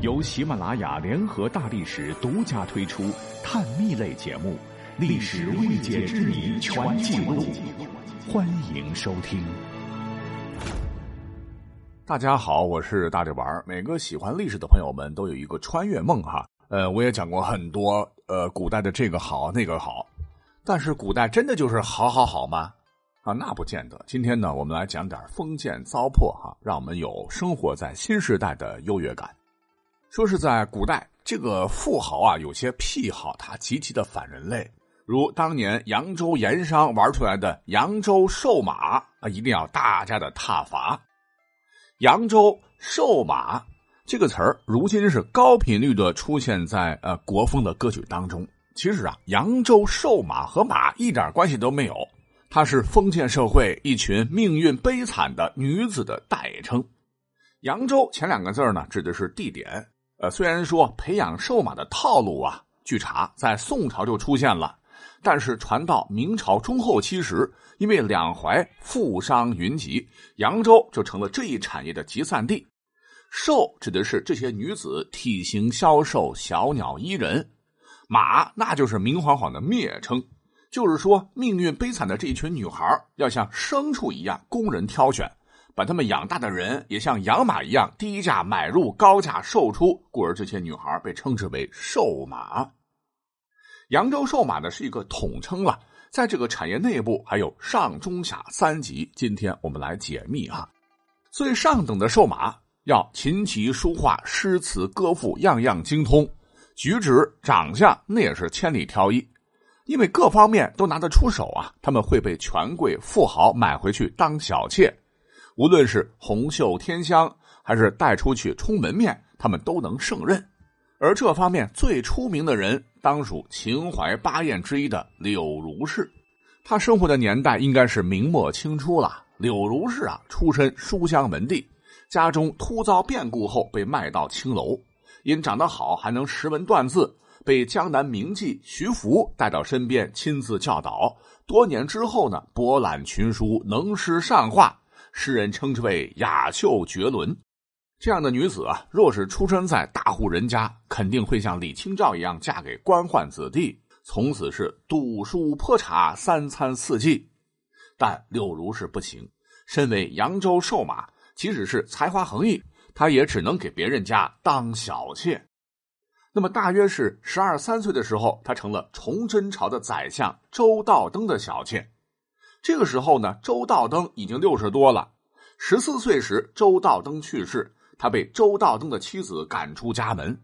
由喜马拉雅联合大历史独家推出探秘类节目《历史未解之谜全记录》，欢迎收听。大家好，我是大力丸。每个喜欢历史的朋友们都有一个穿越梦哈。呃，我也讲过很多，呃，古代的这个好那个好，但是古代真的就是好好好吗？啊，那不见得。今天呢，我们来讲点封建糟粕哈，让我们有生活在新时代的优越感。说是在古代，这个富豪啊，有些癖好，他极其的反人类，如当年扬州盐商玩出来的扬州瘦马啊，一定要大家的挞伐。扬州瘦马这个词儿，如今是高频率的出现在呃国风的歌曲当中。其实啊，扬州瘦马和马一点关系都没有，它是封建社会一群命运悲惨的女子的代称。扬州前两个字呢，指的是地点。呃，虽然说培养瘦马的套路啊，据查在宋朝就出现了，但是传到明朝中后期时。因为两淮富商云集，扬州就成了这一产业的集散地。瘦指的是这些女子体型消瘦、小鸟依人，马那就是明晃晃的蔑称，就是说命运悲惨的这一群女孩要像牲畜一样供人挑选，把他们养大的人也像养马一样低价买入、高价售出，故而这些女孩被称之为瘦马。扬州瘦马呢是一个统称了。在这个产业内部还有上中下三级，今天我们来解密哈。最上等的瘦马要琴棋书画、诗词歌赋样样精通，举止长相那也是千里挑一，因为各方面都拿得出手啊。他们会被权贵富豪买回去当小妾，无论是红袖添香还是带出去充门面，他们都能胜任。而这方面最出名的人。当属秦淮八艳之一的柳如是，他生活的年代应该是明末清初了。柳如是啊，出身书香门第，家中突遭变故后被卖到青楼，因长得好还能识文断字，被江南名妓徐福带到身边亲自教导。多年之后呢，博览群书，能诗善画，诗人称之为雅秀绝伦。这样的女子啊，若是出生在大户人家，肯定会像李清照一样嫁给官宦子弟，从此是读书泼茶，三餐四季。但柳如是不行，身为扬州瘦马，即使是才华横溢，她也只能给别人家当小妾。那么，大约是十二三岁的时候，她成了崇祯朝的宰相周道登的小妾。这个时候呢，周道登已经六十多了。十四岁时，周道登去世。他被周道登的妻子赶出家门，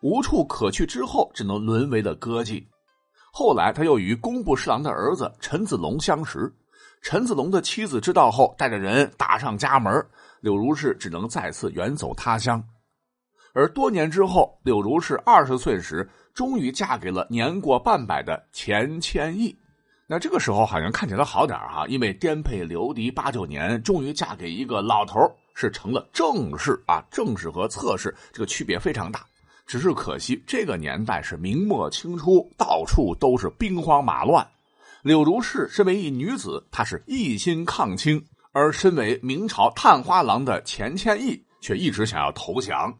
无处可去之后，只能沦为了歌妓。后来，他又与工部侍郎的儿子陈子龙相识。陈子龙的妻子知道后，带着人打上家门，柳如是只能再次远走他乡。而多年之后，柳如是二十岁时，终于嫁给了年过半百的钱谦益。那这个时候好像看起来好点哈，因为颠沛流离八九年，终于嫁给一个老头是成了正室啊，正室和侧室这个区别非常大。只是可惜，这个年代是明末清初，到处都是兵荒马乱。柳如是身为一女子，她是一心抗清；而身为明朝探花郎的钱谦益，却一直想要投降。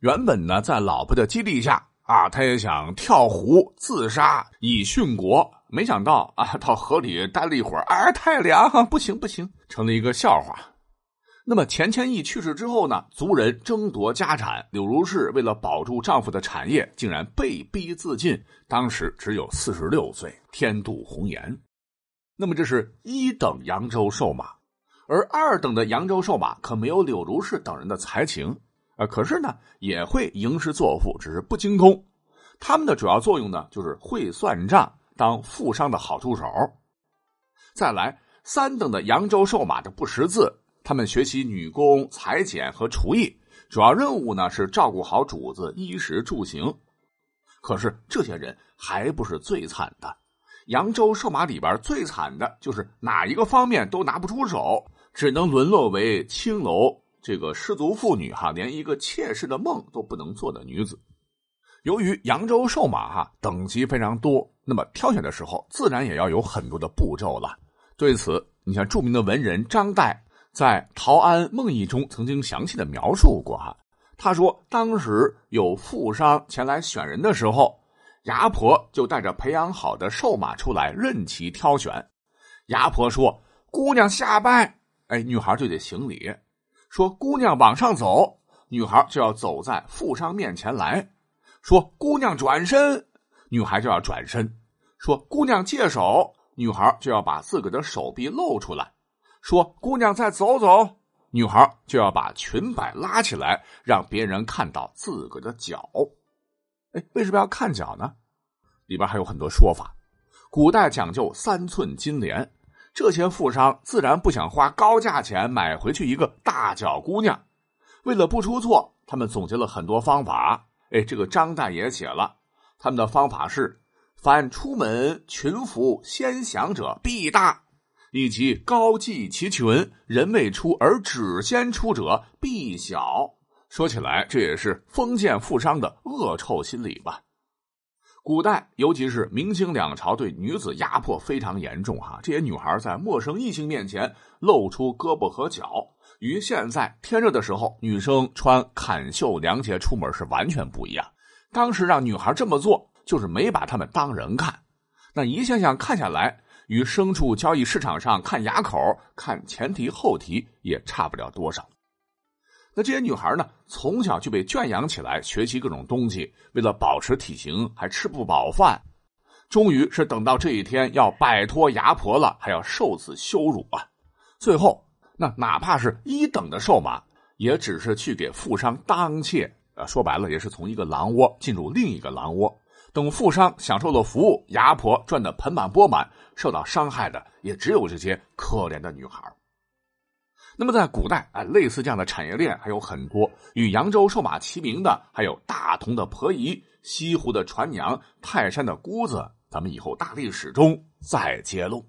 原本呢，在老婆的激励下啊，他也想跳湖自杀以殉国。没想到啊，到河里待了一会儿，哎，太凉，不行不行，成了一个笑话。那么钱谦益去世之后呢？族人争夺家产，柳如是为了保住丈夫的产业，竟然被逼自尽。当时只有四十六岁，天妒红颜。那么这是一等扬州瘦马，而二等的扬州瘦马可没有柳如是等人的才情啊。可是呢，也会吟诗作赋，只是不精通。他们的主要作用呢，就是会算账，当富商的好助手。再来，三等的扬州瘦马的不识字。他们学习女工、裁剪和厨艺，主要任务呢是照顾好主子衣食住行。可是这些人还不是最惨的，扬州瘦马里边最惨的就是哪一个方面都拿不出手，只能沦落为青楼这个失足妇女哈，连一个妾室的梦都不能做的女子。由于扬州瘦马哈等级非常多，那么挑选的时候自然也要有很多的步骤了。对此，你像著名的文人张岱。在《陶庵梦忆》中曾经详细的描述过哈，他说，当时有富商前来选人的时候，牙婆就带着培养好的瘦马出来，任其挑选。牙婆说：“姑娘下拜。”哎，女孩就得行礼。说：“姑娘往上走。”女孩就要走在富商面前来。说：“姑娘转身。”女孩就要转身。说：“姑娘借手。”女孩就要把自个的手臂露出来。说：“姑娘再走走。”女孩就要把裙摆拉起来，让别人看到自个的脚。哎，为什么要看脚呢？里边还有很多说法。古代讲究三寸金莲，这些富商自然不想花高价钱买回去一个大脚姑娘。为了不出错，他们总结了很多方法。哎，这个张岱也写了，他们的方法是：凡出门群服先降者必大。以及高髻其群，人未出而只先出者必小。说起来，这也是封建富商的恶臭心理吧。古代，尤其是明清两朝，对女子压迫非常严重哈。这些女孩在陌生异性面前露出胳膊和脚，与现在天热的时候女生穿坎袖凉鞋出门是完全不一样。当时让女孩这么做，就是没把她们当人看。那一项项看下来。与牲畜交易市场上看牙口、看前蹄后蹄也差不了多少。那这些女孩呢，从小就被圈养起来，学习各种东西，为了保持体型还吃不饱饭。终于是等到这一天要摆脱牙婆了，还要受此羞辱啊！最后，那哪怕是一等的瘦马，也只是去给富商当妾，啊，说白了也是从一个狼窝进入另一个狼窝。等富商享受了服务，牙婆赚得盆满钵满，受到伤害的也只有这些可怜的女孩。那么在古代啊，类似这样的产业链还有很多，与扬州瘦马齐名的还有大同的婆姨、西湖的船娘、泰山的姑子，咱们以后大历史中再揭露。